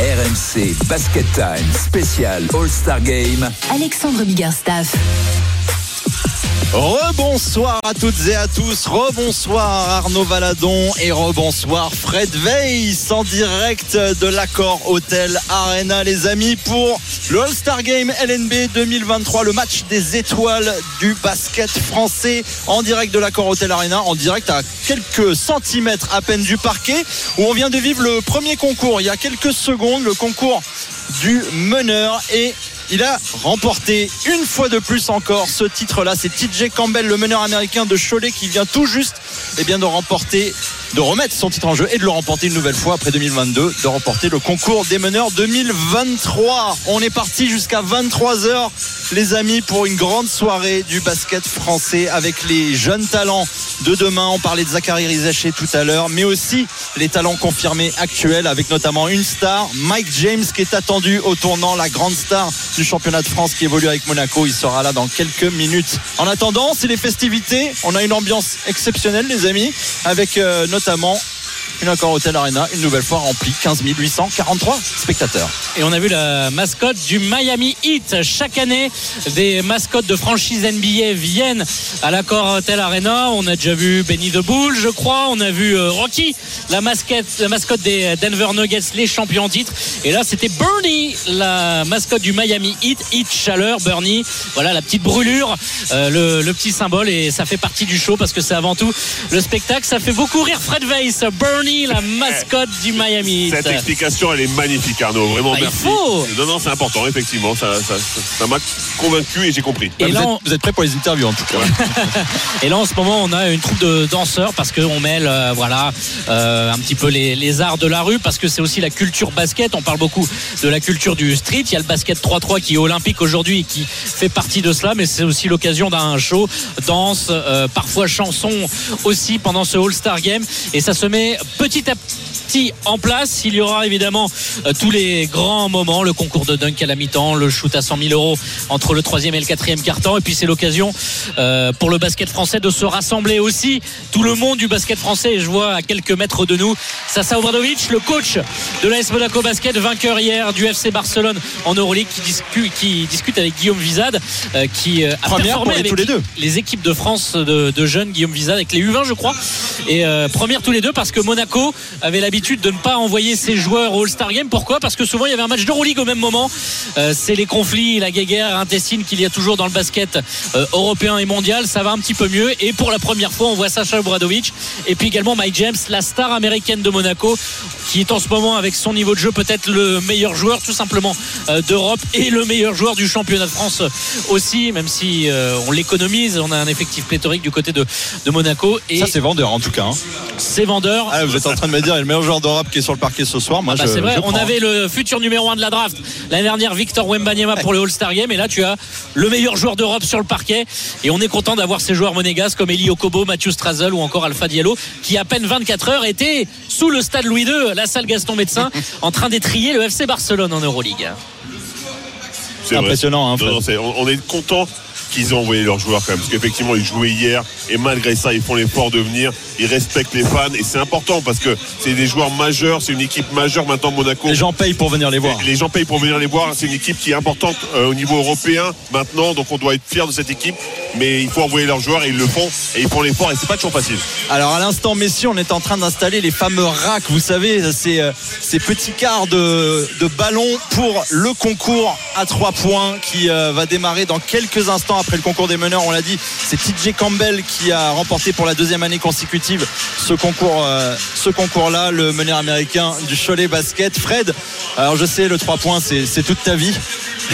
RMC Basket Time spécial All-Star Game. Alexandre Biggerstaff. Rebonsoir à toutes et à tous, rebonsoir Arnaud Valadon et rebonsoir Fred Weiss en direct de l'accord Hôtel Arena les amis pour le All-Star Game LNB 2023, le match des étoiles du basket français en direct de l'accord Hôtel Arena, en direct à quelques centimètres à peine du parquet où on vient de vivre le premier concours. Il y a quelques secondes, le concours du meneur et il a remporté une fois de plus encore ce titre-là. C'est TJ Campbell, le meneur américain de Cholet, qui vient tout juste eh bien, de remporter, de remettre son titre en jeu et de le remporter une nouvelle fois après 2022, de remporter le concours des meneurs 2023. On est parti jusqu'à 23h, les amis, pour une grande soirée du basket français avec les jeunes talents de demain. On parlait de Zachary Rizaché tout à l'heure, mais aussi les talents confirmés actuels avec notamment une star, Mike James, qui est attendu au tournant, la grande star du championnat de France qui évolue avec Monaco. Il sera là dans quelques minutes. En attendant, c'est les festivités. On a une ambiance exceptionnelle, les amis, avec euh, notamment une accord Hôtel Arena, une nouvelle fois remplie, 15 843 spectateurs. Et on a vu la mascotte du Miami Heat. Chaque année, des mascottes de franchise NBA viennent à l'accord Hotel Arena. On a déjà vu Benny the Bull, je crois. On a vu euh, Rocky, la mascotte, la mascotte des Denver Nuggets, les champions en titre. Et là, c'était Bernie, la mascotte du Miami Heat. Heat chaleur, Bernie. Voilà la petite brûlure, euh, le, le petit symbole. Et ça fait partie du show parce que c'est avant tout le spectacle. Ça fait beaucoup rire Fred Weiss. Bernie, la mascotte du Miami. Cette explication, elle est magnifique, Arnaud. Vraiment, Ah, il merci. faut. Non, non, c'est important, effectivement. Ça, ça, ça- ça m'a convaincu et j'ai compris. Et vous, là, êtes, on- vous êtes prêts pour les interviews en tout cas. Et là, en ce moment, on a une troupe de danseurs parce qu'on mêle, euh, voilà, euh, un petit peu les, les arts de la rue parce que c'est aussi la culture basket. On parle beaucoup de la culture du street. Il y a le basket 3-3 qui est olympique aujourd'hui et qui fait partie de cela, mais c'est aussi l'occasion d'un show, danse, euh, parfois chanson aussi pendant ce All-Star Game. Et ça se met petit à petit en place. Il y aura évidemment euh, tous les grands moments, le concours de dunk à la mi-temps, le shoot à 100 000 euros entre le troisième et le quatrième quart-temps. Et puis c'est l'occasion euh, pour le basket français de se rassembler aussi. Tout le monde du basket français, et je vois à quelques mètres de nous, Sasa Obradovic, le coach de l'AS Monaco Basket, vainqueur hier du FC Barcelone en Euroleague, qui discute, qui discute avec Guillaume Vizade, euh, qui a Première performé avec tous les deux. les équipes de France de, de jeunes, Guillaume Vizade, avec les U20, je crois. Et euh, première tous les deux parce que Monaco avait l'habitude de ne pas envoyer ses joueurs au All-Star Game. Pourquoi? Parce que souvent il y avait un match d'Euroleague au même moment. Euh, c'est les conflits, la guéguerre intestine qu'il y a toujours dans le basket euh, européen et mondial. Ça va un petit peu mieux. Et pour la première fois, on voit Sacha Obradovic et puis également Mike James, la star américaine de Monaco, qui est en ce moment avec son niveau de jeu peut-être le meilleur joueur tout simplement euh, d'Europe et le meilleur joueur du championnat de France aussi, même si on l'économise. On a un effectif pléthorique du côté de, de Monaco et Ça, c'est vendeur en tout cas. hein. c'est vendeur. Ah, vous êtes en train de me dire, il est le meilleur joueur d'Europe qui est sur le parquet ce soir. Moi, Bah, je, c'est vrai, je on avait le futur numéro 1 de la draft l'année dernière, Victor Wembanyama pour le All-Star Game. Et là, tu as le meilleur joueur d'Europe sur le parquet. Et on est content d'avoir ces joueurs monégasques comme Eli Okobo, Mathieu Strazel ou encore Alpha Diallo, qui à peine 24 heures étaient sous le stade Louis II, la salle Gaston Médecin, en train d'étrier le FC Barcelone en Euroleague. C'est impressionnant, hein, Non, Fred. non, c'est- on, on est content qu'ils ont envoyé leurs joueurs quand même. Parce qu'effectivement, ils jouaient hier. Et malgré ça, ils font l'effort de venir. Ils respectent les fans. Et c'est important parce que c'est des joueurs majeurs. C'est une équipe majeure maintenant, Monaco. Les gens payent pour venir les voir. Les gens payent pour venir les voir. C'est une équipe qui est importante euh, au niveau européen maintenant. Donc on doit être fiers de cette équipe. Mais il faut envoyer leurs joueurs et ils le font. Et ils font l'effort. Et c'est pas toujours facile. Alors à l'instant, messieurs, on est en train d'installer les fameux racks. Vous savez, ces, euh, ces petits quarts de, de ballon pour le concours à trois points qui euh, va démarrer dans quelques instants après le concours des meneurs. On l'a dit, c'est TJ Campbell qui a remporté pour la deuxième année consécutive ce concours, euh, ce concours-là, le meneur américain du Cholet Basket. Fred, alors je sais, le trois points, c'est toute ta vie.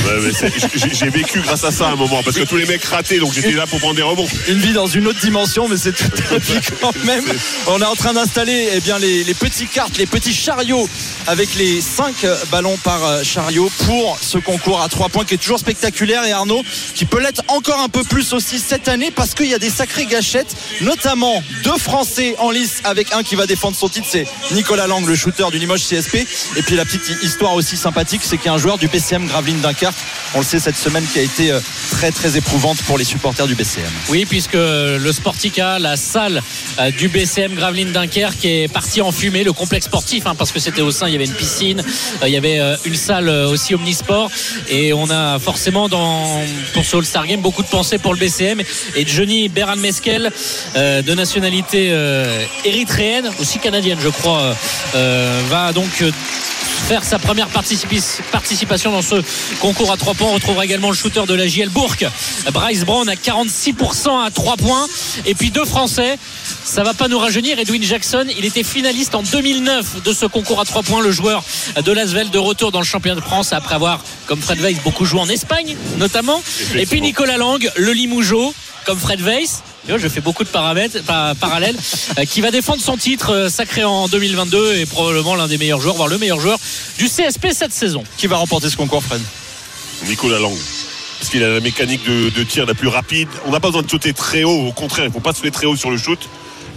Ouais, j'ai- J'ai vécu grâce à ça à un moment. Parce que tous les mecs rataient. Donc là pour prendre des rebonds. une vie dans une autre dimension, mais c'est tout à fait quand même. On est en train d'installer eh bien, les, les petits cartes, les petits chariots avec les 5 ballons par euh, chariot pour ce concours à 3 points qui est toujours spectaculaire et Arnaud qui peut l'être encore un peu plus aussi cette année parce qu'il y a des sacrées gâchettes, notamment deux Français en lice avec un qui va défendre son titre, c'est Nicolas Lang, le shooter du Limoges CSP. Et puis la petite histoire aussi sympathique, c'est qu'il y a un joueur du PCM Gravelines Dunkerque, on le sait cette semaine qui a été euh, très très éprouvante pour les supporters du BCM. Oui, puisque le Sportica, la salle euh, du BCM Gravelines Dunkerque est partie en fumée, le complexe sportif, hein, parce que c'était au sein, il y avait une piscine, euh, il y avait euh, une salle aussi omnisport, et on a forcément dans pour ce All-Star Game beaucoup de pensées pour le BCM et Johnny Beran Meskel de nationalité érythréenne, aussi canadienne, je crois, va donc faire sa première participation dans ce concours à 3 points. On retrouvera également le shooter de la JL Bourg, Bryce Brown à 46% à 3 points. Et puis deux Français, ça va pas nous rajeunir. Edwin Jackson, il était finaliste en 2009 de ce concours à 3 points. Le joueur de Lasvel de retour dans le championnat de France après avoir, comme Fred Weiss, beaucoup joué en Espagne notamment. Et puis Nicolas Lang, le Limougeot, comme Fred Weiss. Tu vois, Je fais beaucoup de paramètres, parallèles, euh, qui va défendre son titre euh, sacré en 2022 et probablement l'un des meilleurs joueurs, voire le meilleur joueur du CSP cette saison. Qui va remporter ce concours, Fred? Nicolas Lang. Parce qu'il a la mécanique de, de tir la plus rapide. On n'a pas besoin de sauter très haut. Au contraire, il ne faut pas sauter très haut sur le shoot.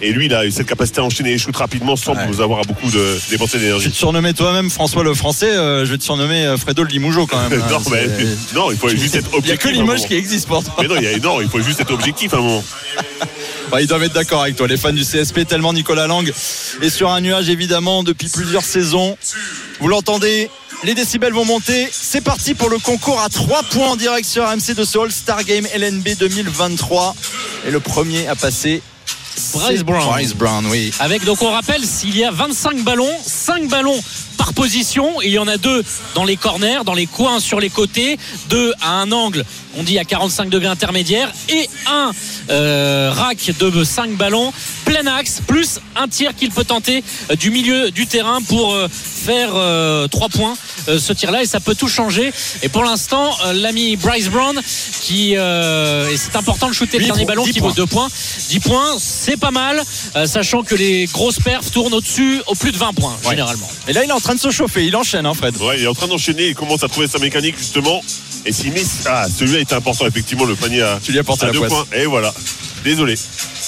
Et lui, il a cette capacité à enchaîner les shoots rapidement sans Ouais. nous avoir à beaucoup de dépenser Je vais d'énergie. te surnommer toi-même François le Français, euh, je vais te surnommer euh, Fredo le Limougeot quand même. hein. non, mais, non, il faut juste être Il n'y a objectif. que Limoges moment. qui existe pour toi. Mais non, il, y a- non, il faut juste être objectif à un moment. Bah, ils doivent être d'accord avec toi, les fans du CSP, tellement Nicolas Lang est sur un nuage évidemment depuis plusieurs saisons. Vous l'entendez, les décibels vont monter. C'est parti pour le concours à 3 points en direct sur RMC de ce All-Star Game LNB 2023. Et le premier à passer, Bryce Brown. Bryce Brown, oui. Avec, donc on rappelle, s'il y a 25 ballons, 5 ballons par position, il y en a deux dans les corners, dans les coins, sur les côtés, deux à un angle, on dit à 45 degrés intermédiaire, et un euh, rack de 5 ballons, plein axe, plus un tir qu'il peut tenter euh, du milieu du terrain pour euh, faire 3 points ce tir-là, et ça peut tout changer. Et pour l'instant, euh, l'ami Bryce Brown, qui, euh, et c'est important de shooter le dernier ballon 10 qui vaut points. 2 points. 10 points, c'est pas mal, euh, sachant que les grosses perfs tournent au-dessus, au plus de 20 points, Ouais. généralement. Et là, il est en train de se chauffer, il enchaîne, hein, Fred. Ouais, il est en train d'enchaîner, il commence à trouver sa mécanique justement. Et s'il met. Ah, celui-là était important, effectivement, le panier à, Tu lui as porté à la deux poisse. points. Et voilà. Désolé.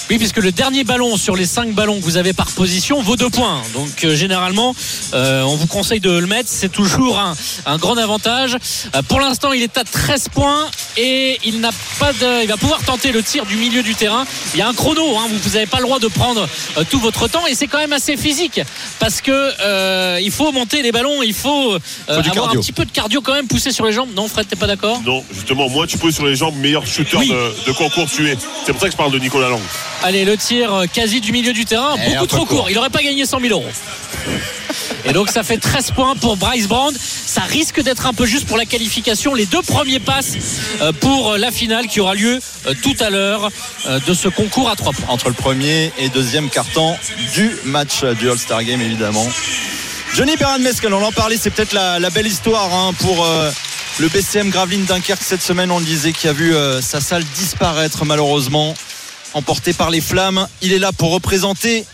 Oui, puisque le dernier ballon sur les 5 ballons que vous avez par position vaut 2 points. Donc euh, généralement, euh, on vous conseille de le mettre. C'est toujours un, un grand avantage. Euh, pour l'instant, il est à 13 points et il n'a pas de, il va pouvoir tenter le tir du milieu du terrain. Il y a un chrono. hein, vous n'avez pas le droit de prendre euh, tout votre temps et c'est quand même assez physique parce que euh, il faut monter les ballons. Il faut, euh, avoir cardio. un petit peu de cardio quand même, pousser sur les jambes. Non, Fred, t'es pas d'accord? Non, justement, moins tu poses sur les jambes, meilleur shooter Oui. de, de concours tu es. C'est pour ça que je parle de Nicolas Lang. Allez, le tir euh, quasi du milieu du terrain, Eh, beaucoup trop court. court. Il n'aurait pas gagné 100 000 euros. Et donc ça fait 13 points pour Bryce Brown. Ça risque d'être un peu juste pour la qualification. Les deux premiers passes euh, pour la finale qui aura lieu euh, tout à l'heure euh, de ce concours à 3 points. entre le premier et deuxième carton du match euh, du All-Star Game évidemment. Johnny Beran Mescal, on en parlait, c'est peut-être la, la belle histoire hein, pour euh, le BCM Gravelines Dunkerque cette semaine. On le disait qui a vu euh, sa salle disparaître malheureusement, emporté par les flammes. Il est là pour représenter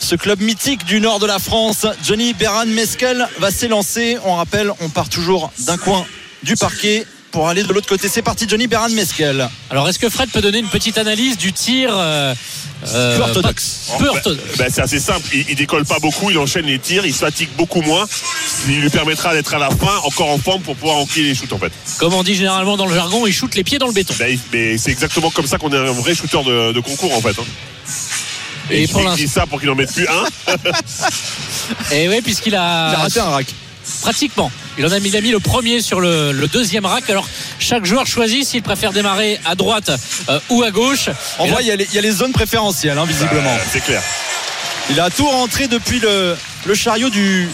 ce club mythique du nord de la France. Johnny Beran Mescal va s'élancer. On rappelle, on part toujours d'un coin du parquet pour aller de l'autre côté. C'est parti, Johnny Beran Mescal. Alors est-ce que Fred peut donner une petite analyse du tir euh, euh, Peu orthodoxe. pas- peu Bah, bah, c'est assez simple. Il, il décolle pas beaucoup, il enchaîne les tirs, il se fatigue beaucoup moins. Il lui permettra d'être à la fin encore en forme pour pouvoir enquiller les shoots en fait. Comme on dit généralement dans le jargon, il shoot les pieds dans le béton. Bah, mais c'est exactement comme ça qu'on est un vrai shooter de, de concours en fait. hein. Et Et, pour ça pour qu'il en mette plus un. Et oui, puisqu'il Il a a raté un rack. Pratiquement. Il en a mis, il a mis le premier sur le, le deuxième rack. Alors chaque joueur choisit s'il préfère démarrer à droite euh, ou à gauche. En vrai, il y, a les, il y a les zones préférentielles, hein, visiblement. C'est clair. Il a tout rentré depuis le, le chariot du,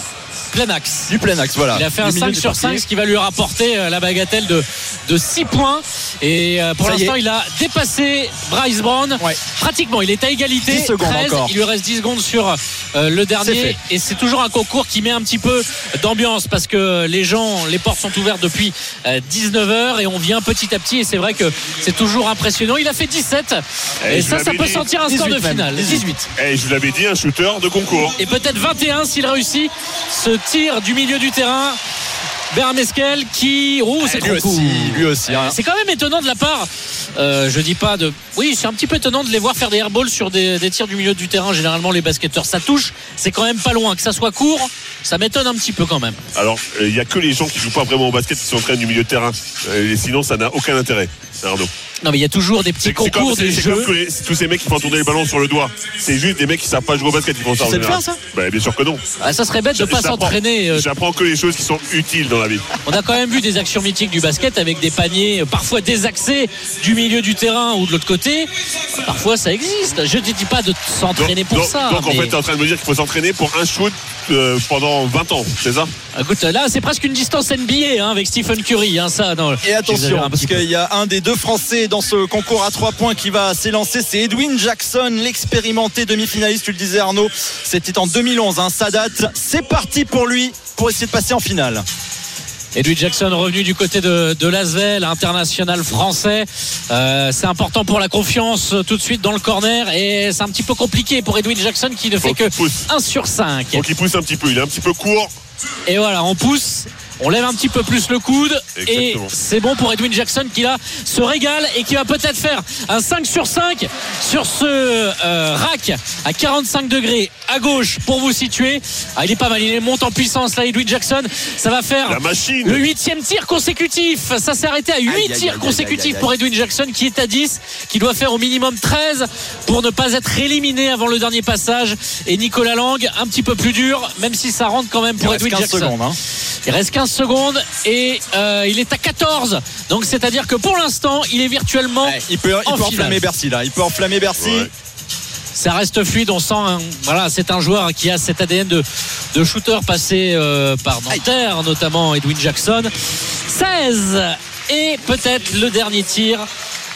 plein axe. du plein axe. Voilà. Il a fait un Du milieu 5 du sur parquet. 5, ce qui va lui rapporter euh, la bagatelle de, de 6 points. Et euh, pour l'instant, il a dépassé Bryce Brown. Ouais. Pratiquement, il est à égalité. 10 secondes 13. encore. Il lui reste 10 secondes sur euh, le dernier. Et c'est toujours un concours qui met un petit peu d'ambiance parce que les gens, les portes sont ouvertes depuis 19h et on vient petit à petit. Et c'est vrai que c'est toujours impressionnant. Il a fait 17. Eh, Et, ça, ça peut dit. sortir un score de 18 même. finale. 18. Et je vous l'avais dit, un shooter de concours. Et peut-être 21 s'il réussit ce tir du milieu du terrain. Bernard Mesquel qui. Oh, c'est Eh, lui trop aussi, lui aussi. hein. C'est quand même étonnant de la part, euh, je dis pas de. Oui, c'est un petit peu étonnant de les voir faire des airballs sur des, des tirs du milieu du terrain. Généralement, les basketteurs, ça touche. C'est quand même pas loin. Que ça soit court, ça m'étonne un petit peu quand même. Alors, il n'y a que les gens qui jouent pas vraiment au basket qui sont en train du milieu de terrain. Euh, et sinon, ça n'a aucun intérêt, Arnaud. Non, mais il y a toujours des petits concours, comme, comme tous, les- tous ces mecs qui font tourner le ballon sur le doigt. C'est juste des mecs qui savent pas jouer au basket qui font ça. en sais le général. faire, ça Bah, Bien sûr que non. Ah, ça serait bête de pas J'apprends- s'entraîner. euh, J'apprends que les choses qui sont utiles dans la vie. On a quand même vu des actions mythiques du basket avec des paniers euh, parfois désaxés du milieu du terrain ou de l'autre côté. Parfois ça existe. Je ne dis pas de s'entraîner pour donc, ça. donc, en mais- fait, tu es en train de me dire qu'il faut s'entraîner pour un shoot euh, pendant 20 ans, c'est ça? Écoute, là c'est presque une distance NBA hein, avec Stephen Curry. Hein, ça, non, Et attention, parce qu'il y a un des deux Français dans ce concours à trois points qui va s'élancer, c'est Edwin Jackson, l'expérimenté demi-finaliste, tu le disais Arnaud, c'était en 2011, hein, ça date, c'est parti pour lui pour essayer de passer en finale. Edwin Jackson revenu du côté de, de Lasvel, international français. Euh, c'est important pour la confiance euh, tout de suite dans le corner et c'est un petit peu compliqué pour Edwin Jackson qui ne fait Faut que qu'il pousse. 1 sur 5. Donc il pousse un petit peu, il est un petit peu court. Et voilà, on pousse, on lève un petit peu plus le coude et c'est bon pour Edwin Jackson qui là se régale et qui va peut-être faire un 5 sur 5 sur ce euh, rack à 45 degrés à gauche pour vous situer. Ah, il est pas mal, il monte en puissance là Edwin Jackson. Ça va faire La machine le huitième tir consécutif. Ça s'est arrêté à 8 Aïe, aïe, aïe, tirs aïe, consécutifs aïe, aïe, pour Edwin Jackson qui est à 10, qui doit faire au minimum 13 pour ne pas être éliminé avant le dernier passage. Et Nicolas Lang, un petit peu plus dur, même si ça rentre quand même pour Edwin 15 Jackson. secondes. hein. Il reste 15 secondes et euh, il est à 14. Donc c'est-à-dire que pour l'instant, il est virtuellement. Ouais, il peut, il en peut enflammer Bercy là, il peut enflammer Bercy. Ouais. Ça reste fluide, on sent. un- voilà, c'est un joueur qui a cet ADN de, de shooter passé euh, par Nanterre, notamment Edwin Jackson. 16 et peut-être le dernier tir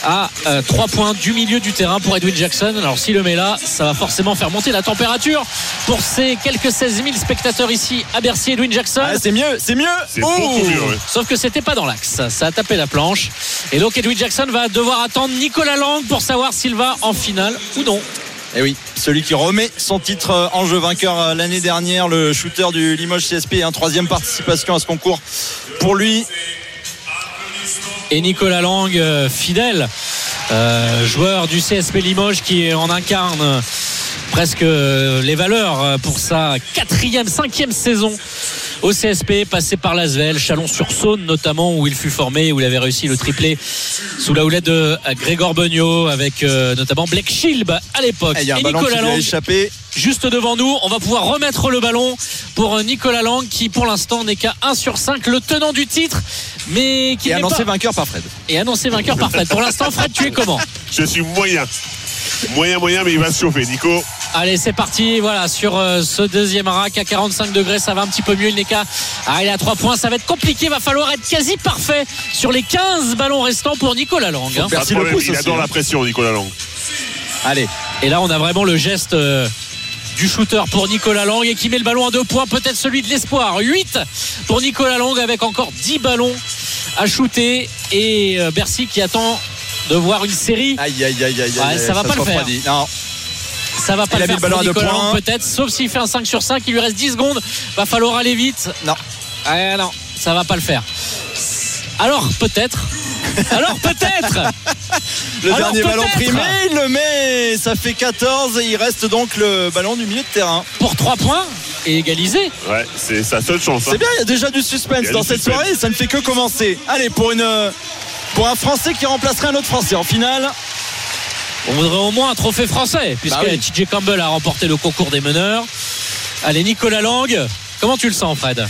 à 3 points du milieu du terrain pour Edwin Jackson. Alors s'il le met là, ça va forcément faire monter la température pour ces quelques 16 000 spectateurs ici à Bercy. Edwin Jackson. Ah, c'est mieux, c'est mieux. C'est Oh mieux, ouais. Sauf que c'était pas dans l'axe. Ça a tapé la planche. Et donc Edwin Jackson va devoir attendre Nicolas Lang pour savoir s'il va en finale ou non. Et Eh oui, celui qui remet son titre euh, en jeu vainqueur euh, l'année dernière, le shooter du Limoges CSP, un troisième participation à ce concours pour lui. Et Nicolas Lang, euh, fidèle, euh, joueur du CSP Limoges qui en incarne euh, presque les valeurs pour sa quatrième, cinquième saison au CSP, passé par Lasvel, Chalon-sur-Saône notamment, où il fut formé, où il avait réussi le triplé sous la houlette de euh, Grégor Beugnot, avec euh, notamment Blake Schilb à l'époque. Et il y a un Et ballon qui Nicolas lui a Lang, échappé. juste devant nous. On va pouvoir remettre le ballon pour Nicolas Lang qui pour l'instant n'est qu'à 1 sur 5, le tenant du titre, mais qui Et n'est annoncé pas... vainqueur par Fred. Et annoncé vainqueur par Fred. Pour l'instant, Fred, tu es comment? Je suis moyen. Moyen, moyen, mais il va se chauffer. Nico, Allez, c'est parti. Voilà, sur euh, ce deuxième rack à 45 degrés, ça va un petit peu mieux. Il n'est qu'à. Ah, il est à 3 points. Ça va être compliqué. Va falloir être quasi parfait sur les 15 ballons restants pour Nicolas Lang. hein. Merci de le problème, pouce il aussi, adore hein. la pression, Nicolas Lang. Allez, Et là, on a vraiment le geste euh, du shooter pour Nicolas Lang et qui met le ballon à deux points, peut-être celui de l'espoir. 8 pour Nicolas Lang avec encore 10 ballons à shooter et euh, Bercy qui attend de voir une série. aïe aïe aïe aïe. Ouais, aïe, ça va pas le faire. Non, Ça va pas Il le a mis faire le ballon pour Nicolas peut-être, sauf s'il fait un 5 sur 5. Il lui reste 10 secondes. Va falloir aller vite. non. Ah non, ça va pas le faire. Alors peut-être. Alors peut-être. Le Alors, dernier ballon primé, il le met. Ça fait 14 et il reste donc le ballon du milieu de terrain. Pour 3 points et égalisé. Ouais, c'est sa seule chance. hein. C'est bien, il y a déjà du suspense dans du cette suspense. soirée. Ça ne fait que commencer. Allez, pour une. Pour un Français qui remplacerait un autre Français en finale. On voudrait au moins un trophée français, puisque Bah oui. TJ Campbell a remporté le concours des meneurs. Allez, Nicolas Lang, comment tu le sens, Fred?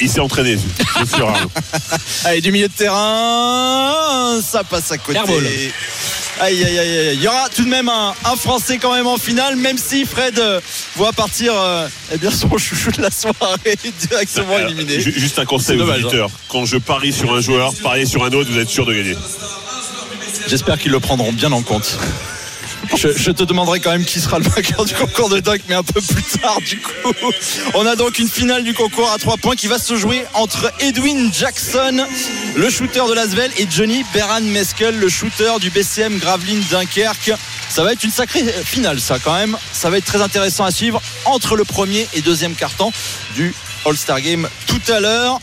Il s'est entraîné, c'est sûr. Arnaud. Allez, du milieu de terrain, ça passe à côté. Aïe, aïe, aïe, aïe. Il y aura tout de même un, un Français quand même en finale, même si Fred euh, voit partir euh, eh bien, son chouchou de la soirée directement Alors, éliminé. ju- Juste un conseil aux dommage, hein. auditeurs. Quand je parie sur un joueur, pariez sur un autre, vous êtes sûr de gagner. J'espère qu'ils le prendront bien en compte. Je, te demanderai quand même qui sera le vainqueur du concours de dunk, mais un peu plus tard du coup. On a donc une finale du concours à 3 points qui va se jouer entre Edwin Jackson, le shooter de Lasvel, et Johnny Beran Meskel, le shooter du BCM Gravelines Dunkerque. Ça va être une sacrée finale, ça quand même. Ça va être très intéressant à suivre entre le premier et deuxième carton du All-Star Game tout à l'heure.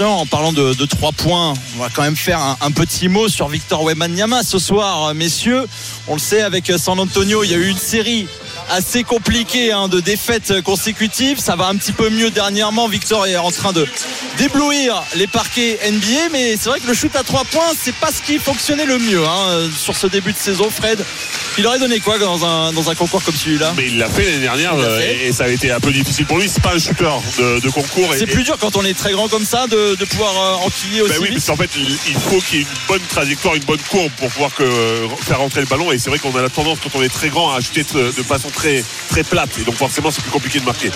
En parlant de, 3 points, on va quand même faire un, petit mot sur Victor Wembanyama ce soir, messieurs. On le sait, avec San Antonio, il y a eu une série assez compliqué hein, de défaites consécutives. Ça va un petit peu mieux dernièrement. Victor est en train de d'éblouir les parquets NBA, mais c'est vrai que le shoot à trois points, c'est pas ce qui fonctionnait le mieux hein, sur ce début de saison. Fred, il aurait donné quoi dans un, dans un concours comme celui-là? Mais il l'a fait l'année dernière euh, fait. et ça a été un peu difficile pour lui. C'est pas un shooter de, de concours. C'est plus dur quand on est très grand comme ça de, de pouvoir euh, enquiller aussi Ben oui, vite. parce qu'en fait, il faut qu'il y ait une bonne trajectoire, une bonne courbe pour pouvoir que, faire rentrer le ballon. Et c'est vrai qu'on a la tendance, quand on est très grand, à shooter de, de façon très, plate. Et donc, forcément, c'est plus compliqué de marquer.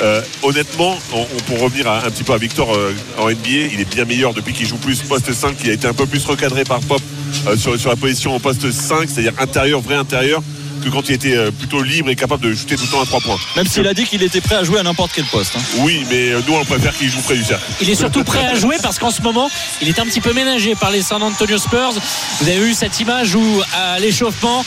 Euh, honnêtement, on, pour revenir un petit peu à Victor euh, en NBA, il est bien meilleur depuis qu'il joue plus poste 5. Il a été un peu plus recadré par Pop euh, sur, sur la position en poste 5, c'est-à-dire intérieur, vrai intérieur, que quand il était euh, plutôt libre et capable de shooter tout le temps à 3 points. Même s'il a dit qu'il était prêt à jouer à n'importe quel poste. hein. Oui, mais euh, nous, on préfère qu'il joue près du cercle. Il est surtout prêt à jouer parce qu'en ce moment, il est un petit peu ménagé par les San Antonio Spurs. Vous avez vu cette image où, à l'échauffement,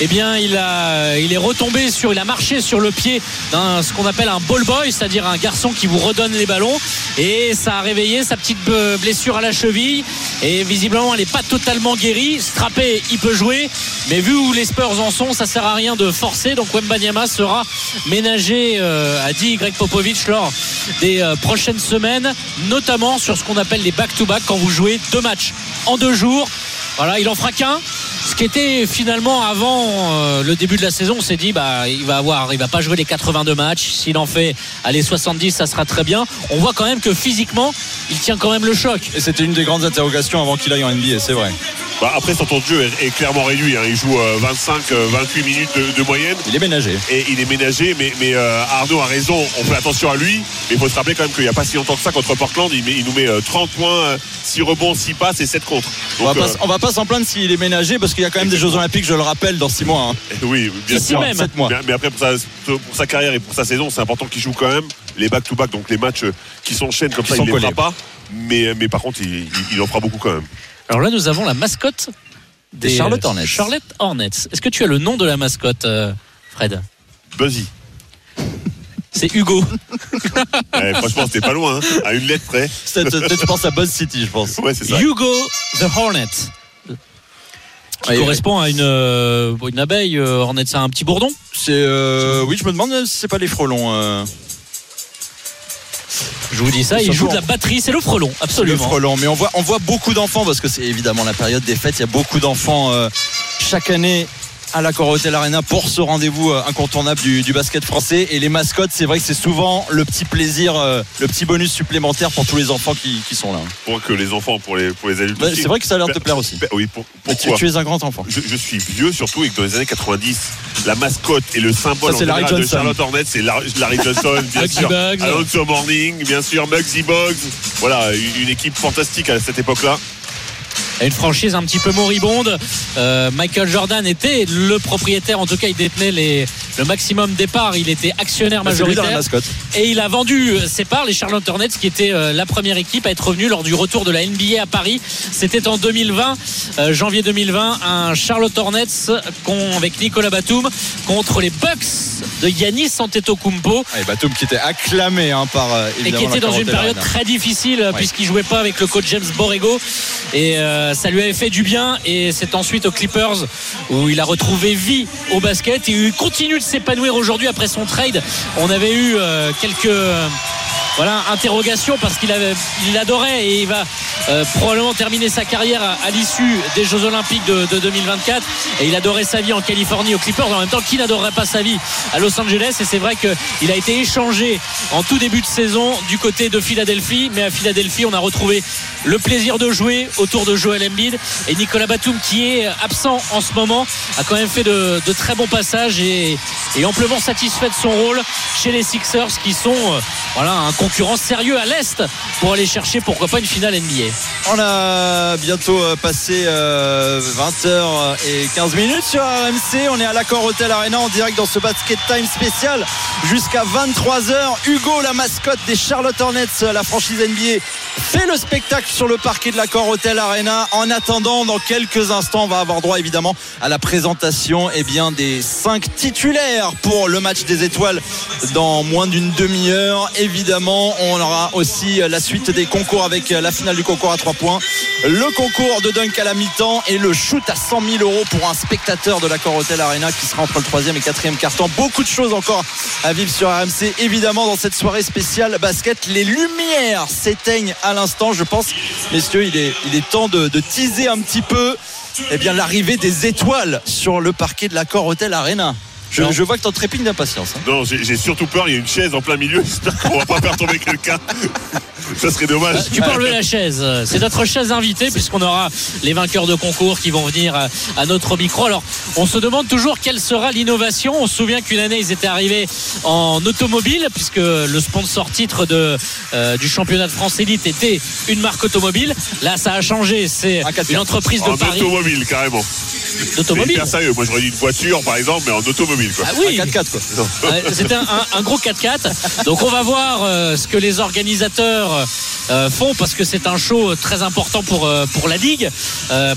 eh bien, il, a, il est retombé sur, il a marché sur le pied d'un ce qu'on appelle un ball boy, c'est-à-dire un garçon qui vous redonne les ballons. Et ça a réveillé sa petite euh, blessure à la cheville. Et visiblement, elle n'est pas totalement guérie. Strappé, il peut jouer. Mais vu où les Spurs en sont, ça sert à rien de forcer. Donc Wembanyama sera ménagé, euh, a dit Greg Popovich lors des euh, prochaines semaines, notamment sur ce qu'on appelle les back-to-back quand vous jouez deux matchs en deux jours. Voilà, il en fera qu'un. Ce qui était finalement avant euh, le début de la saison, on s'est dit bah il va avoir, il va pas jouer les 82 matchs. S'il en fait allez 70, ça sera très bien. On voit quand même que physiquement, il tient quand même le choc. Et c'était une des grandes interrogations avant qu'il aille en NBA, c'est vrai. Bah, après, son temps de jeu est, est clairement réduit. hein. Il joue euh, 25, euh, 28 minutes de, de moyenne. Il est ménagé. Et il est ménagé, mais, mais euh, Arnaud a raison. On fait attention à lui. Mais il faut se rappeler quand même qu'il n'y a pas si longtemps que ça contre Portland. Il, met- il nous met euh, 30 points, euh, 6 rebonds, 6 passes et 7 contre. On va, Donc, pas, on va pas s'en plaindre s'il est ménagé parce qu'il y a quand même des Jeux Olympiques, je le rappelle, dans 6 mois. hein. euh, oui, bien sûr. même. Sept mois. Mais, mais après, pour sa, pour sa carrière et pour sa saison, c'est important qu'il joue quand même les back-to-back, donc les matchs euh, qui s'enchaînent comme Qui ça, il ne les fera pas. Mais, mais par contre, il, il- il en fera beaucoup quand même. Alors là, nous avons la mascotte Des Charlotte Hornets. Charlotte Hornets. Est-ce que tu as le nom de la mascotte, euh, Fred? Buzzy. C'est Hugo. Eh, franchement, c'était pas loin, hein, à une lettre près. Peut-être peut-être, je pense à Buzz City, je pense. Ouais, c'est ça. Hugo the Hornet. Qui Ouais, correspond à une, euh, une abeille. euh, c'est un petit bourdon. C'est euh, oui, je me demande si c'est pas les frelons. euh, Je vous dis ça, il joue de la batterie, c'est le frelon, le absolument. frelon. Mais on voit on voit beaucoup d'enfants parce que c'est évidemment la période des fêtes. Il y a beaucoup d'enfants euh, chaque année à l'Accor Hotel Arena pour ce rendez-vous euh, incontournable du, du basket français. Et les mascottes, c'est vrai que c'est souvent le petit plaisir, euh, le petit bonus supplémentaire pour tous les enfants qui, qui sont là. Pour que les enfants, pour les, pour les adultes. Aussi. c'est vrai que ça a l'air de te plaire aussi. Ben Oui, pour- tu, pourquoi tu es un grand enfant. je, je suis vieux surtout et que dans les années 90, la mascotte et le symbole Ça, en Larry de. Charlotte Hornet, c'est Larry, Johnson, bien sûr. Alonso Morning, bien sûr, Muggsy Bugs. Voilà, une équipe fantastique à cette époque-là. Une franchise un petit peu moribonde. Euh, Michael Jordan était le propriétaire, en tout cas, il détenait les, le maximum des parts. Il était actionnaire Bah, dans la majoritaire. Et il a vendu euh, ses parts, les Charlotte Hornets, qui était euh, la première équipe à être revenue lors du retour de la NBA à Paris. C'était en 2020, euh, janvier 2020, un Charlotte Hornets avec Nicolas Batum contre les Bucks de Yanis Antetokounmpo. Ah, et Batum qui était acclamé hein, par euh, et qui était dans une période très difficile euh, puisqu'il jouait pas avec le coach James Borrego et euh, ça lui avait fait du bien et c'est ensuite aux Clippers où il a retrouvé vie au basket et il continue s'épanouir aujourd'hui après son trade. On avait eu euh, quelques euh, voilà, interrogations parce qu'il il adorait et il va euh, probablement terminer sa carrière à, l'issue des Jeux Olympiques de, de 2024 et il adorait sa vie en Californie aux Clippers en même temps qui n'adorerait pas sa vie à Los Angeles? Et c'est vrai qu'il a été échangé en tout début de saison du côté de Philadelphie mais à Philadelphie on a retrouvé le plaisir de jouer autour de Joel Embiid et Nicolas Batum qui est absent en ce moment a quand même fait de, très bons passages et, et amplement satisfait de son rôle chez les Sixers qui sont euh, voilà, un concurrent sérieux à l'Est pour aller chercher pourquoi pas une finale NBA. On a bientôt euh, passé 20h et 15 minutes sur RMC. On est à l'Accor Hotel Arena en direct dans ce basket time spécial jusqu'à 23h. La mascotte des Charlotte Hornets, la franchise NBA, fait le spectacle sur le parquet de l'Accor Hotel Arena. En attendant, dans quelques instants, on va avoir droit évidemment à la présentation eh bien, des 5 titulaires pour le match des étoiles dans moins d'une demi-heure. Évidemment, on aura aussi la suite des concours avec la finale du concours concours à 3 points, le concours de dunk à la mi-temps et le shoot à 100 000 euros pour un spectateur de l'accord Hotel Arena qui sera entre le troisième et quatrième carton. Beaucoup de choses encore à vivre sur RMC. Évidemment, dans cette soirée spéciale basket, les lumières s'éteignent à l'instant. Je pense, messieurs, il est, temps de, de teaser un petit peu eh bien, l'arrivée des étoiles sur le parquet de l'accord Hotel Arena. Je, vois que t'en trépignes d'impatience. hein. Non, j'ai surtout peur, il y a une chaise en plein milieu. J'espère qu'on va pas faire tomber quelqu'un. Ça serait dommage. Euh, Tu peux enlever la chaise. C'est notre chaise invitée puisqu'on aura les vainqueurs de concours qui vont venir à, à notre micro. Alors, on se demande toujours quelle sera l'innovation. On se souvient qu'une année, ils étaient arrivés en automobile puisque le sponsor titre de, euh, du championnat de France élite était une marque automobile. Là, ça a changé. C'est Un 4x4. une entreprise de En Paris automobile, carrément. C'est d'automobile. sérieux. Moi, j'aurais dit une voiture, par exemple, mais en automobile, quoi. Ah oui, Un 4x4 quoi. Ouais, C'était un, gros 4x4. Donc on va voir euh, ce que les organisateurs euh, font parce que c'est un show très important pour, euh, pour la Ligue.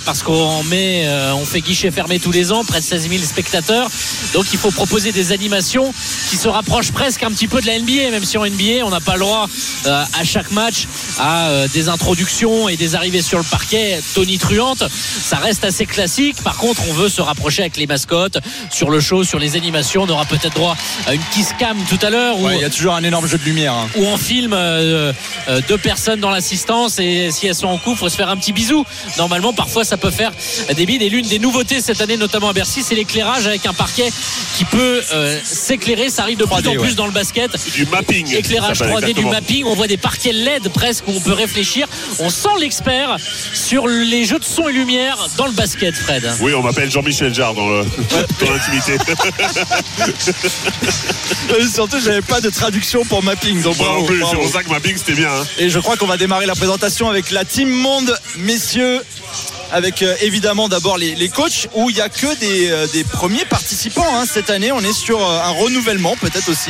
parce qu'on met, on fait guichet fermé tous les ans, près de 16 000 spectateurs. Donc il faut proposer des animations qui se rapprochent presque un petit peu de la NBA, même si en NBA on n'a pas le droit à chaque match à des introductions et des arrivées sur le parquet tonitruantes. Ça reste assez classique. Par contre, on veut se rapprocher avec les mascottes sur le show, sur les animations. On aura peut-être droit à une kiss cam tout à l'heure Ouais, il y a toujours un énorme jeu de lumière. hein. où on filme euh, euh, deux personnes dans l'assistance et si elles sont en couple, faut se faire un petit bisou. Normalement, parfois, ça peut faire des bides. Et l'une des nouveautés cette année, notamment à Bercy, c'est l'éclairage avec un parquet qui peut euh, s'éclairer. Ça arrive de plus 3D, en plus ouais. dans le basket. Du mapping. Éclairage ça s'appelle 3D du mapping, on voit des parquets LED presque où on peut réfléchir. On sent l'expert sur les jeux de son et lumière dans le basket, Fred. Oui, on m'appelle Jean-Michel Jarre dans l'intimité. Surtout, j'avais pas de traduction pour mapping. Donc bravo, plus, c'est bravo. pour ça que mapping, c'était bien. hein. Et je crois qu'on va démarrer la présentation avec la team monde, messieurs. Avec euh, évidemment d'abord les, les coachs où il n'y a que des, euh, des premiers participants hein. cette année. On est sur euh, un renouvellement peut-être aussi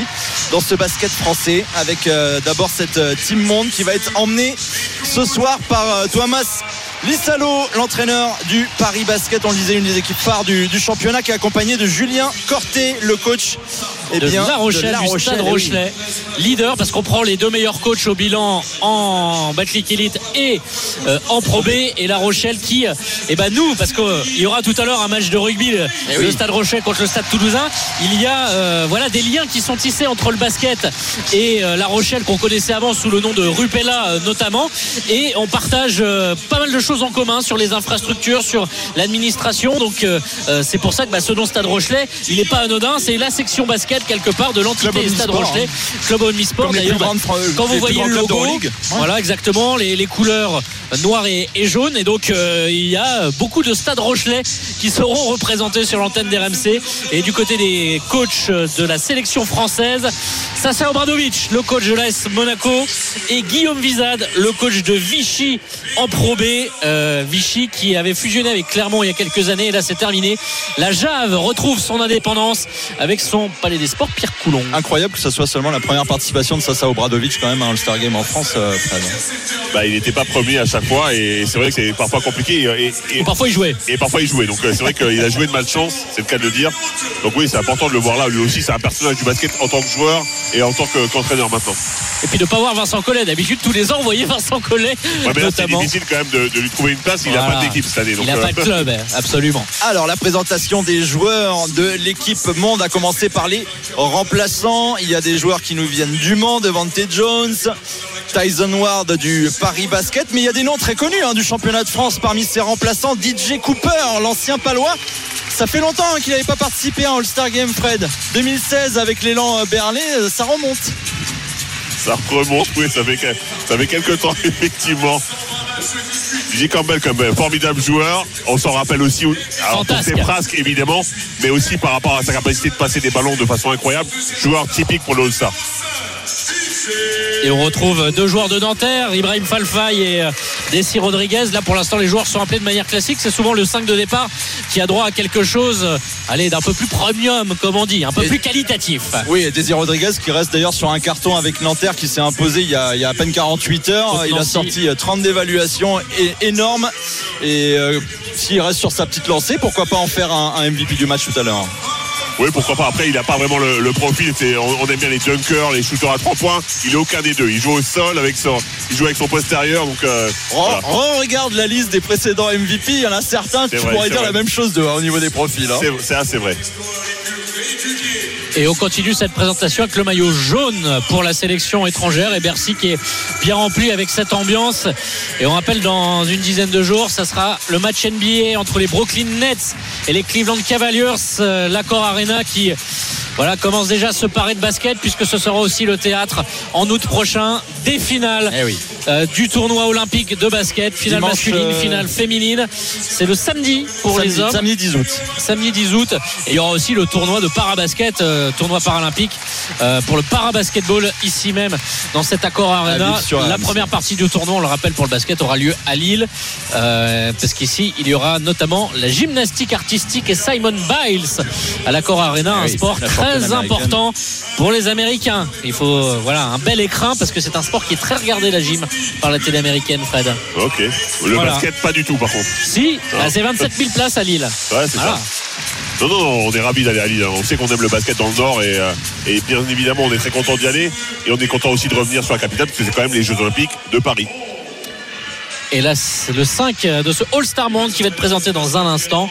dans ce basket français avec d'abord cette team monde qui va être emmenée ce soir par Thomas Lissalo, l'entraîneur du Paris Basket. On le disait, une des équipes phares du, championnat qui est accompagné de Julien Corté, le coach eh de bien, La Rochelle, de La du Stade oui. Rochelet. Leader parce qu'on prend les deux meilleurs coachs au bilan en Batlick Elite et euh, en Pro B. Et La Rochelle qui, euh, eh ben nous, parce qu'il y aura tout à l'heure un match de rugby, le, Eh le. Stade Rochelet contre le Stade Toulousain, il y a euh, voilà, des liens qui sont tissés entre le basket et euh, La Rochelle qu'on connaissait avant sous le nom de Rupella euh, notamment. Et on partage euh, pas mal de choses en commun sur les infrastructures, sur l'administration. Donc euh, euh, c'est pour ça que bah, ce nom Stade Rochelet, il n'est pas anodin. C'est la section basket quelque part de l'entité Stade Rochelet, Club Omnisport les d'ailleurs. Fran- Quand vous voyez le logo, voilà exactement les, les couleurs noires et, et jaunes. Et donc euh, il y a beaucoup de Stade Rochelet qui seront représentés sur l'antenne d'RMC. Et du côté des coachs de la sélection française, Sasa Obradovic, le coach de l'AS Monaco, et Guillaume Vizade, le coach de Vichy en Pro B. Euh, Vichy qui avait fusionné avec Clermont il y a quelques années. Et là c'est terminé. La Jave retrouve son indépendance avec son palais des sports Pierre Coulon. Incroyable que ce soit seulement la première participation de Sasa Obradovic quand même à un All-Star Game en France. euh, Fred. Bah, il n'était pas premier à chaque fois et c'est vrai que c'est parfois compliqué. Et, et- Ou parfois il jouait. et parfois il jouait. Donc euh, c'est vrai qu'il a joué de malchance, c'est le cas de le dire. Donc oui, c'est important de le voir là. Lui aussi, c'est un personnage du basket en tant que joueur et en tant que- qu'entraîneur maintenant. Et puis de ne pas voir Vincent Collet. D'habitude, tous les ans, on voyait Vincent Collet. Ouais, mais là, c'est difficile quand même de, de lui trouver une place. Il n'a Voilà. pas d'équipe cette année. Donc, Il n'a euh, pas de club, hein, absolument. Alors la présentation des joueurs de l'équipe Monde a commencé par les remplaçants. Il y a des joueurs qui nous viennent du Mans, Devante Jones, Tyson Ward du Paris Basket, mais il y a des noms très connus hein, du championnat de France parmi ces remplaçants. DJ Cooper, l'ancien palois. Ça fait longtemps hein, qu'il n'avait pas participé à un All-Star Game, Fred. 2016 avec l'élan euh, Berlay, euh, ça remonte. ça remonte. Oui, ça fait, ça fait quelques temps, effectivement. J. Campbell comme un formidable joueur. On s'en rappelle aussi alors, pour ses frasques évidemment, mais aussi par rapport à sa capacité de passer des ballons de façon incroyable. Joueur typique pour le All-Star. Et on retrouve deux joueurs de Nanterre, Ibrahim Falfay et euh, Desi Rodriguez. Là, pour l'instant, les joueurs sont appelés de manière classique. C'est souvent le 5 de départ qui a droit à quelque chose, euh, allez, d'un peu plus premium, comme on dit, un peu Et- plus qualitatif. Oui, et Désir Rodriguez qui reste d'ailleurs sur un carton avec Nanterre qui s'est imposé il y, a, il y a à peine 48 heures. Il a sorti euh, 30 d'évaluation et énorme. Et euh, s'il reste sur sa petite lancée, pourquoi pas en faire un, un MVP du match tout à l'heure? Oui, pourquoi pas. Après, il n'a pas vraiment le, le profil. C'est- On, on aime bien les dunkers, les shooters à trois points. Il est aucun des deux. Il joue au sol avec son, il joue avec son postérieur. Donc, euh, voilà. regarde la liste des précédents MVP. Il y en a certains, C'est pourrais c'est dire vrai. la même chose de, au niveau des profils. hein. C'est- c'est assez vrai. Et on continue cette présentation avec le maillot jaune pour la sélection étrangère et Bercy qui est bien rempli avec cette ambiance. Et on rappelle dans une dizaine de jours, ça sera le match NBA entre les Brooklyn Nets et les Cleveland Cavaliers, euh, l'accord Arena qui voilà, commence déjà à se parer de basket puisque ce sera aussi le théâtre en août prochain des finales Eh oui. euh, du tournoi olympique de basket, finale Dimanche, masculine, euh, finale féminine. C'est le samedi pour samedi, les hommes samedi 10 août. samedi 10 août. Et il y aura aussi le tournoi de parabasket, euh, tournoi paralympique euh, pour le parabasketball ici même dans cet accord arena. La première partie du tournoi, on le rappelle pour le basket, aura lieu à Lille euh, parce qu'ici il y aura notamment la gymnastique artistique et Simon Biles à l'accord arena, Ah un sport très important pour les Américains. Il faut euh, voilà un bel écrin parce que c'est un sport qui est très regardé la gym par la télé américaine, Fred. Ok. Le Voilà. basket, pas du tout, par contre. Si, bah, c'est 27 000 places à Lille. Ouais, c'est Voilà. ça. Non, non, non, on est ravis d'aller à Lille. hein. On sait qu'on aime le basket dans le Nord et, euh, et bien évidemment, on est très content d'y aller. Et on est content aussi de revenir sur la capitale parce que c'est quand même les Jeux Olympiques de Paris. Et là, c'est le 5 de ce All-Star Monde qui va être présenté dans un instant.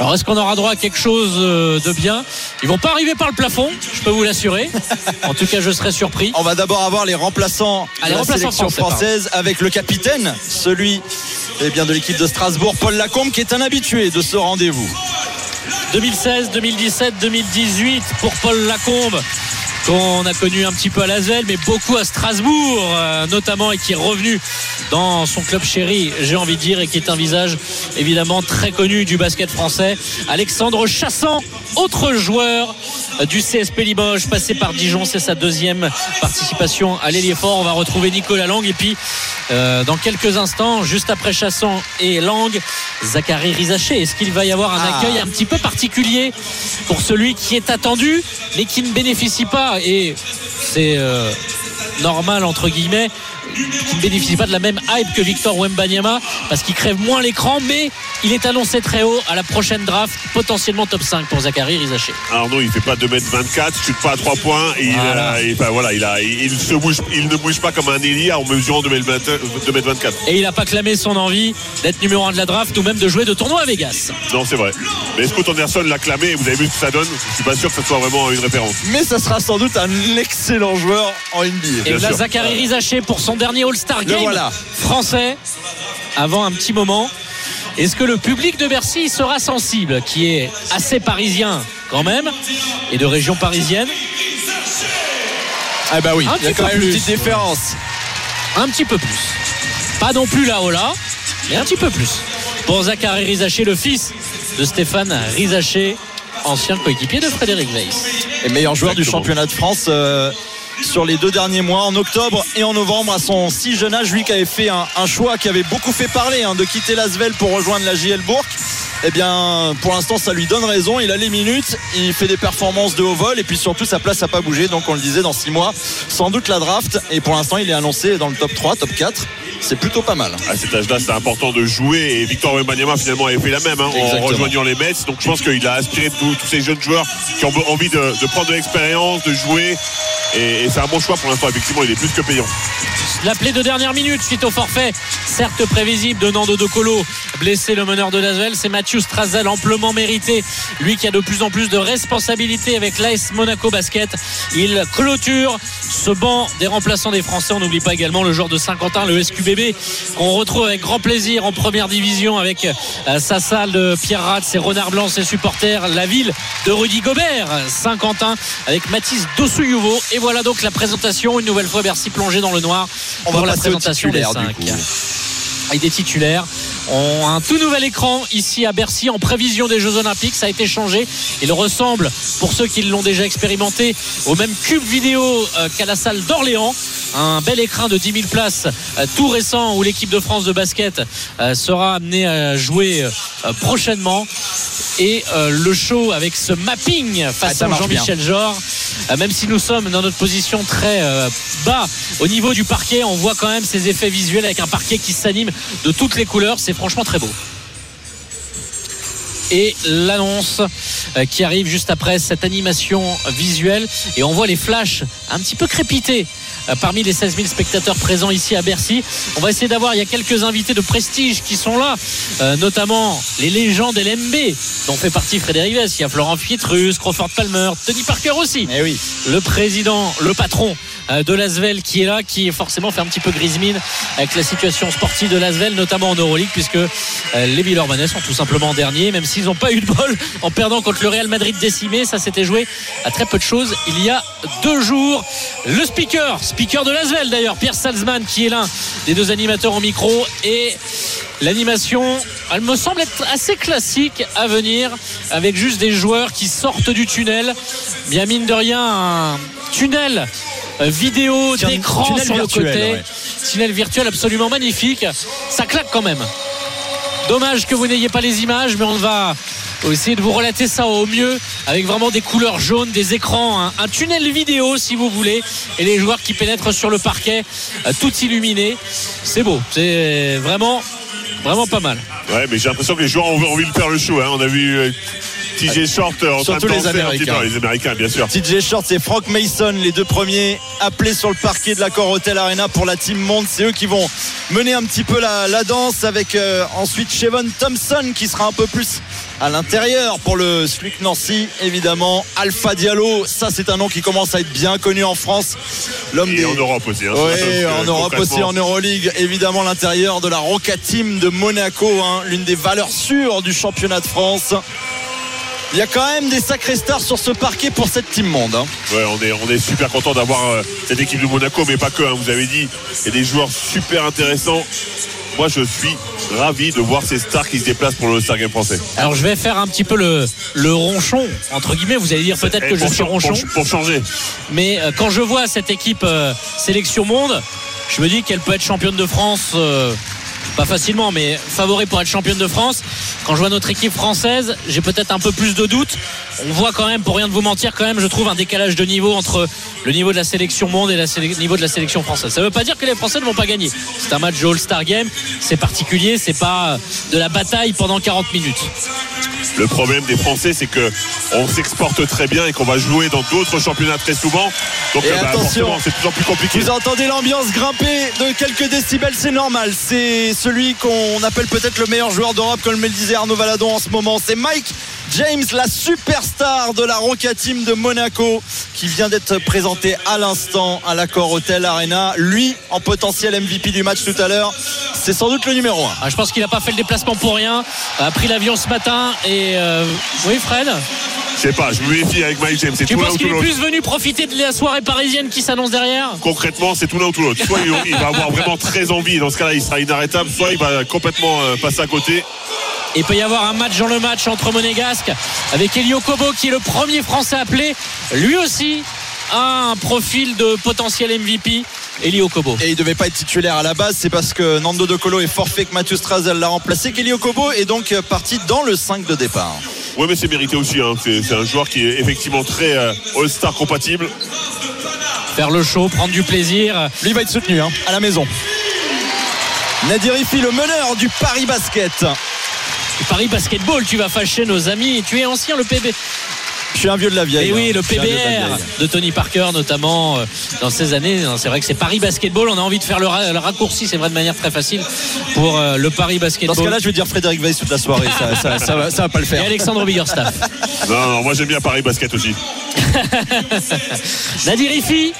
Alors, est-ce qu'on aura droit à quelque chose euh, de bien? Ils vont pas arriver par le plafond, je peux vous l'assurer. En tout cas, je serais surpris. On va d'abord avoir les remplaçants Ah, de les la remplaçants sélection français, française avec le capitaine, celui eh bien, de l'équipe de Strasbourg, Paul Lacombe, qui est un habitué de ce rendez-vous. 2016, 2017, 2018 pour Paul Lacombe qu'on a connu un petit peu à Lasvel mais beaucoup à Strasbourg euh, notamment et qui est revenu dans son club chéri j'ai envie de dire et qui est un visage évidemment très connu du basket français. Alexandre Chassant autre joueur du CSP Limoges passé par Dijon c'est sa deuxième participation à l'Hélieffort on va retrouver Nicolas Lang et puis euh, dans quelques instants juste après Chassant et Lang Zachary Rizaché est-ce qu'il va y avoir un Ah. accueil un petit peu particulier pour celui qui est attendu mais qui ne bénéficie pas et c'est euh, normal entre guillemets bénéficie pas de la même hype que Victor Wembanyama parce qu'il crève moins l'écran mais il est annoncé très haut à la prochaine draft potentiellement top 5 pour Zachary Rizaché Arnaud, il fait pas 2m24, il chute pas à 3 points. Et il, Voilà. a- et, enfin, voilà, il, a, il, se bouge, il ne bouge pas comme un Elia en mesurant 2m24. et il n'a pas clamé son envie d'être numéro 1 de la draft ou même de jouer de tournoi à Vegas Non, c'est vrai. Mais Scoot Anderson l'a clamé et vous avez vu ce que ça donne. Je suis pas sûr que ce soit vraiment une référence. Mais ça sera sans doute un excellent joueur en NBA. Et là. Zachary Rizaché pour son dernier All-Star Game voilà. français avant un petit moment. Est-ce que le public de Bercy sera sensible, qui est assez parisien quand même, et de région parisienne Ah bah oui, Un il y a petit quand peu même une plus. petite différence. Un petit peu plus. Pas non plus là-haut là, mais un petit peu plus. Pour Zachary Rizaché, le fils de Stéphane Rizaché, ancien coéquipier de Frédéric Weiss. Et meilleur joueur du championnat de France euh, sur les deux derniers mois, en octobre et en novembre, à son si jeune âge, lui qui avait fait un, choix qui avait beaucoup fait parler, hein, de quitter l'Asvel pour rejoindre la JL Bourg. Eh bien, pour l'instant, ça lui donne raison. Il a les minutes, il fait des performances de haut vol, et puis surtout, sa place n'a pas bougé. Donc, on le disait, dans six mois, sans doute la draft. Et pour l'instant, il est annoncé dans le top 3, top 4. C'est plutôt pas mal. À cet âge-là, c'est important de jouer et Victor Wembanyama finalement avait fait la même hein, en rejoignant les Mets. Donc je pense qu'il a aspiré tous tous ces jeunes joueurs qui ont envie de, de prendre de l'expérience, de jouer. Et, et c'est un bon choix pour l'instant. Effectivement, il est plus que payant. L'appelé de dernière minute suite au forfait, certes prévisible de Nando De Colo, blessé le meneur de Lasvel, c'est Mathieu Strazel amplement mérité, lui qui a de plus en plus de responsabilités avec l'AS Monaco Basket. Il clôture ce banc des remplaçants des Français. On n'oublie pas également le joueur de Saint-Quentin, le SQBB, qu'on retrouve avec grand plaisir en première division avec euh, sa salle de Pierre Ratz, ses renards blancs, ses supporters, la ville de Rudy Gobert, Saint-Quentin, avec Mathis Dossouillouvo. Et voilà donc la présentation, une nouvelle fois Bercy plongé dans le noir on pour va la présentation des 5 et des titulaires ont un tout nouvel écran ici à Bercy en prévision des Jeux Olympiques. Ça a été changé. Il ressemble, pour ceux qui l'ont déjà expérimenté, au même cube vidéo euh, qu'à la salle d'Orléans. Un bel écran de 10 000 places euh, tout récent où l'équipe de France de basket euh, sera amenée à jouer prochainement. Et le show avec ce mapping face à Jean-Michel Jorre. Même si nous sommes dans notre position très bas au niveau du parquet, on voit quand même ces effets visuels avec un parquet qui s'anime de toutes les couleurs. C'est franchement très beau. et l'annonce euh, qui arrive juste après cette animation visuelle. Et on voit les flashs un petit peu crépiter parmi les 16 000 spectateurs présents ici à Bercy. On va essayer d'avoir, il y a quelques invités de prestige qui sont là, euh, notamment les légendes LMB dont fait partie Frédéric Vess. Il y a Florent Fietrus, Crawford Palmer, Tony Parker aussi. Eh oui. Le président, le patron euh, de l'Asvel qui est là, qui forcément fait un petit peu grise mine avec la situation sportive de l'Asvel, notamment en Euroleague, puisque euh, les Villeurbanais sont tout simplement derniers, même s'ils n'ont pas eu de bol en perdant contre le Real Madrid décimé. Ça s'était joué à très peu de choses il y a deux jours. Le speaker, speaker de l'Asvel d'ailleurs, Pierre Salzman, qui est l'un des deux animateurs au micro, et L'animation, elle me semble être assez classique à venir, avec juste des joueurs qui sortent du tunnel. Bien mine de rien, un tunnel euh, vidéo d'écran sur le côté. ouais. Tunnel virtuel absolument magnifique. Ça claque quand même. Dommage que vous n'ayez pas les images, mais on va essayer de vous relater ça au mieux avec vraiment des couleurs jaunes, des écrans, un, un tunnel vidéo si vous voulez, et les joueurs qui pénètrent sur le parquet, euh, tout illuminé. C'est beau, c'est vraiment, vraiment pas mal. Ouais, mais j'ai l'impression que les joueurs ont envie de faire le show. hein. On a vu euh, TJ Short euh, train de Surtout les Américains. peu. Les Américains, bien sûr. TJ Short et Frank Mason, les deux premiers appelés sur le parquet de l'accord Hotel Arena pour la team Monde. C'est eux qui vont mener un petit peu la, la danse avec euh, ensuite Chevon Thompson qui sera un peu plus à l'intérieur pour le Slick Nancy évidemment Alpha Diallo ça c'est un nom qui commence à être bien connu en France l'homme Et des en Europe aussi. hein. oui, en Europe aussi, en Euroleague, évidemment l'intérieur de la Roca Team de Monaco, hein, l'une des valeurs sûres du championnat de France. Il y a quand même des sacrés stars sur ce parquet pour cette team monde. hein. Ouais, on est, on est super content d'avoir euh, cette équipe de Monaco, mais pas que. hein. vous avez dit, il y a des joueurs super intéressants. Moi, je suis ravi de voir ces stars qui se déplacent pour le Star Game français. Alors je vais faire un petit peu le, le ronchon, entre guillemets, vous allez dire peut-être Et que je suis pour- ronchon. pour changer. Mais euh, quand je vois cette équipe euh, sélection monde, je me dis qu'elle peut être championne de France. Pas facilement, mais favori pour être championne de France. Quand je vois notre équipe française, j'ai peut-être un peu plus de doutes. On voit quand même, pour rien de vous mentir, quand même, je trouve un décalage de niveau entre le niveau de la sélection monde et le niveau de la sélection française. Ça ne veut pas dire que les Français ne vont pas gagner. C'est un match de All-Star Game, c'est particulier, c'est pas de la bataille pendant 40 minutes. Le problème des Français, c'est que on s'exporte très bien et qu'on va jouer dans d'autres championnats très souvent. Donc, Et euh, bah, attention. c'est de plus en plus compliqué. Vous entendez l'ambiance grimper de quelques décibels, c'est normal. C'est celui qu'on appelle peut-être le meilleur joueur d'Europe, comme le disait Arnaud Valadon en ce moment. C'est Mike James, la superstar de la Roca Team de Monaco, qui vient d'être présenté à l'instant à l'accord Hotel Arena. Lui, en potentiel MVP du match tout à l'heure, c'est sans doute le numéro 1. Ah, je pense qu'il n'a pas fait le déplacement pour rien. A pris l'avion ce matin et euh, oui, Fred? Je sais pas, je me méfie avec Mike James. C'est Tu tout l'un penses ou tout qu'il est l'autre. plus venu profiter de la soirée parisienne qui s'annonce derrière Concrètement, c'est tout l'un ou tout l'autre. Soit il, va avoir vraiment très envie, dans ce cas-là, il sera inarrêtable, soit il va complètement euh, passer à côté. Il peut y avoir un match dans le match entre Monégasque avec Elio Kobo qui est le premier Français appelé. Lui aussi a un profil de potentiel MVP. Elio Kobo. Et il devait pas être titulaire à la base, c'est parce que Nando De Colo est forfait que Mathieu Strazel l'a remplacé. Kelly Okobo est donc parti dans le 5 de départ. Ouais, mais c'est mérité aussi. hein. C'est un joueur qui est effectivement très euh, All-Star compatible. Faire le show, prendre du plaisir. Lui va être soutenu hein, à la maison. Nadir Ifi, le meneur du Paris Basket. Paris Basketball, tu vas fâcher nos amis. Tu es ancien le PB. Je suis un vieux de la vieille. Et oui, hein. le de PBR de Tony Parker, notamment euh, dans ces années. C'est vrai que c'est Paris Basketball. On a envie de faire le, ra- le raccourci, c'est vrai, de manière très facile pour euh, le Paris Dans Basketball. ce cas-là, je vais dire Frédéric Weiss toute la soirée. Ça, ça, ça va, ça va pas le et faire. Alexandre Biggerstaff. Non, non, moi j'aime bien Paris Basket aussi. Nadir Ifi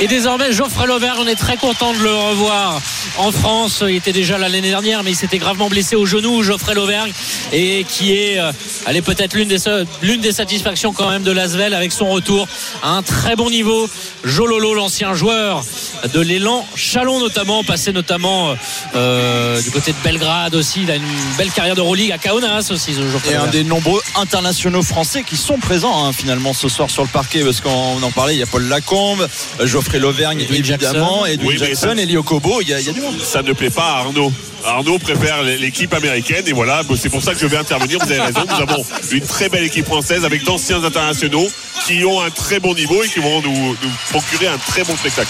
et désormais Geoffrey Lauvergne. On est très content de le revoir en France. Il était déjà là l'année dernière, mais il s'était gravement blessé au genou, Geoffrey Lauvergne, et qui est, euh, elle est peut-être l'une des, l'une des satisfactions quand même de Lasvel avec son retour à un très bon niveau. Jololo, l'ancien joueur de l'élan Chalon notamment, passé notamment euh, euh, du côté de Belgrade aussi. Il a une belle carrière de Euroleague à Kaunas aussi, Geoffrey Et un des nombreux internationaux français qui sont présents hein, finalement ce soir sur le parquet parce qu'on en parlait, il y a Paul Lacombe, euh, Geoffrey Lauvergne évidemment, Jackson. Edwin Oui, Jackson, ça- Elio Kobo, il y, a, il y a du monde. Ça ne plaît pas à Arnaud. Arnaud préfère l'équipe américaine et voilà, c'est pour ça que je vais intervenir. Vous avez raison, nous avons une très belle équipe française avec d'anciens internationaux qui ont un très bon niveau et qui vont nous, nous procurer un très bon spectacle.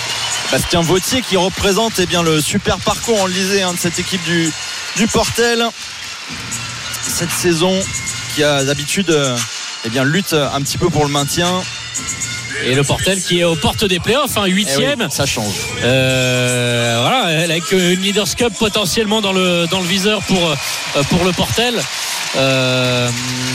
Bastien Vautier qui représente eh bien, le super parcours, on le disait, hein, de cette équipe du, du Portel. Cette saison qui a d'habitude eh bien, lutte un petit peu pour le maintien. Et le Portel qui est aux portes des playoffs, hein, 8 Eh oui, ça change. Euh, voilà, avec une Leaders Cup potentiellement dans le, dans le viseur pour, euh, pour le Portel. Euh,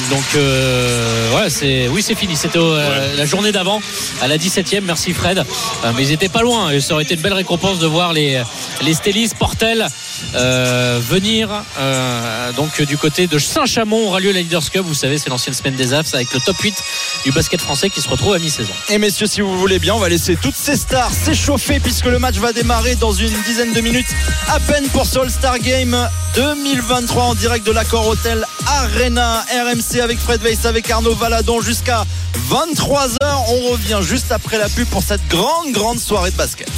donc euh, ouais, c'est oui c'est fini. C'était euh, la journée d'avant à la 17e. Merci Fred. Euh, mais ils étaient pas loin. Et ça aurait été une belle récompense de voir les les Stellis Portel euh, venir euh, donc du côté de Saint-Chamond aura lieu la Leaders Cup. Vous savez, c'est l'ancienne semaine des AFS avec le top 8 du basket français qui se retrouve à mi-saison. Et messieurs, si vous voulez bien, on va laisser toutes ces stars s'échauffer puisque le match va démarrer dans une dizaine de minutes à peine pour ce All-Star Game 2023 en direct de l'accord Hôtel Arena RMC avec Fred Weiss, avec Arnaud Valadon jusqu'à 23h. On revient juste après la pub pour cette grande, grande soirée de basket.